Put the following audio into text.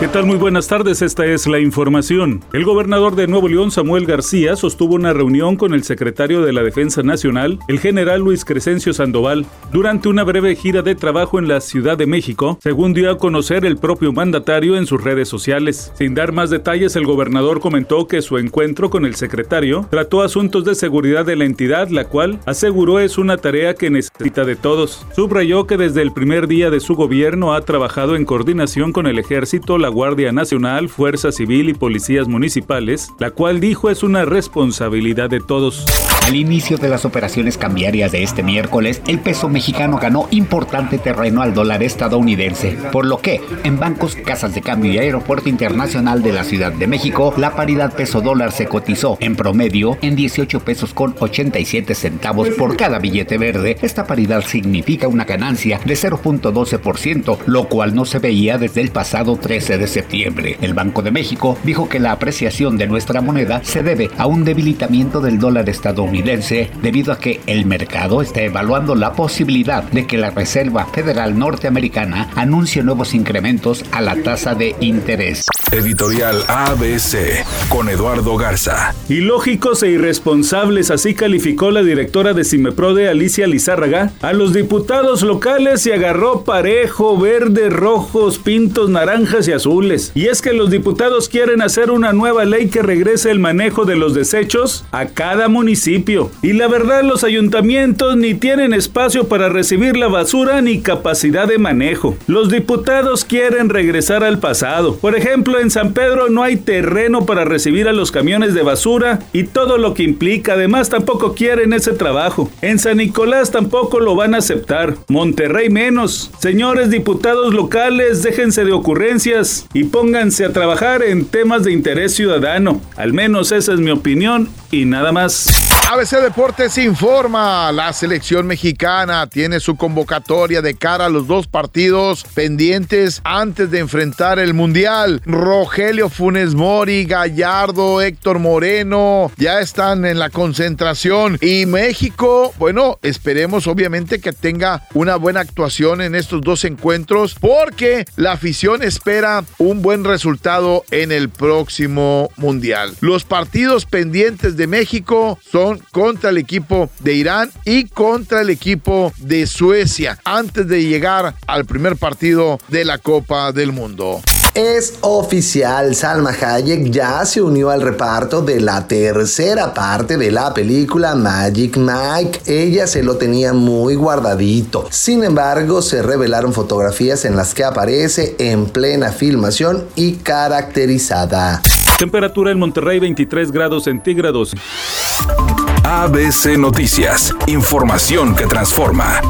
¿Qué tal? Muy buenas tardes, esta es la información. El gobernador de Nuevo León, Samuel García, sostuvo una reunión con el secretario de la Defensa Nacional, el general Luis Crescencio Sandoval, durante una breve gira de trabajo en la Ciudad de México, según dio a conocer el propio mandatario en sus redes sociales. Sin dar más detalles, el gobernador comentó que su encuentro con el secretario trató asuntos de seguridad de la entidad, la cual aseguró es una tarea que necesita de todos. Subrayó que desde el primer día de su gobierno ha trabajado en coordinación con el ejército, la Guardia Nacional, Fuerza Civil y policías municipales, la cual dijo es una responsabilidad de todos. Al inicio de las operaciones cambiarias de este miércoles, el peso mexicano ganó importante terreno al dólar estadounidense, por lo que en bancos, casas de cambio y aeropuerto internacional de la Ciudad de México, la paridad peso dólar se cotizó en promedio en 18 pesos con 87 centavos por cada billete verde. Esta paridad significa una ganancia de 0.12%, lo cual no se veía desde el pasado 13 de septiembre. El Banco de México dijo que la apreciación de nuestra moneda se debe a un debilitamiento del dólar estadounidense debido a que el mercado está evaluando la posibilidad de que la Reserva Federal Norteamericana anuncie nuevos incrementos a la tasa de interés. Editorial ABC con Eduardo Garza. Ilógicos e irresponsables, así calificó la directora de Cimeprode, Alicia Lizárraga, a los diputados locales y agarró parejo, verde, rojos, pintos, naranjas y azules. Y es que los diputados quieren hacer una nueva ley que regrese el manejo de los desechos a cada municipio. Y la verdad, los ayuntamientos ni tienen espacio para recibir la basura ni capacidad de manejo. Los diputados quieren regresar al pasado. Por en San Pedro no hay terreno para recibir a los camiones de basura y todo lo que implica. Además, tampoco quieren ese trabajo. En San Nicolás tampoco lo van a aceptar. Monterrey menos. Señores diputados locales, déjense de ocurrencias y pónganse a trabajar en temas de interés ciudadano. Al menos esa es mi opinión y nada más. ABC Deportes informa, la selección mexicana tiene su convocatoria de cara a los dos partidos pendientes antes de enfrentar el Mundial. Rogelio Funes Mori, Gallardo, Héctor Moreno ya están en la concentración y México, bueno, esperemos obviamente que tenga una buena actuación en estos dos encuentros porque la afición espera un buen resultado en el próximo Mundial. Los partidos pendientes de México son contra el equipo de Irán y contra el equipo de Suecia antes de llegar al primer partido de la Copa del Mundo. Es oficial, Salma Hayek ya se unió al reparto de la tercera parte de la película Magic Mike. Ella se lo tenía muy guardadito. Sin embargo, se revelaron fotografías en las que aparece en plena filmación y caracterizada. Temperatura en Monterrey 23 grados centígrados. ABC Noticias, información que transforma.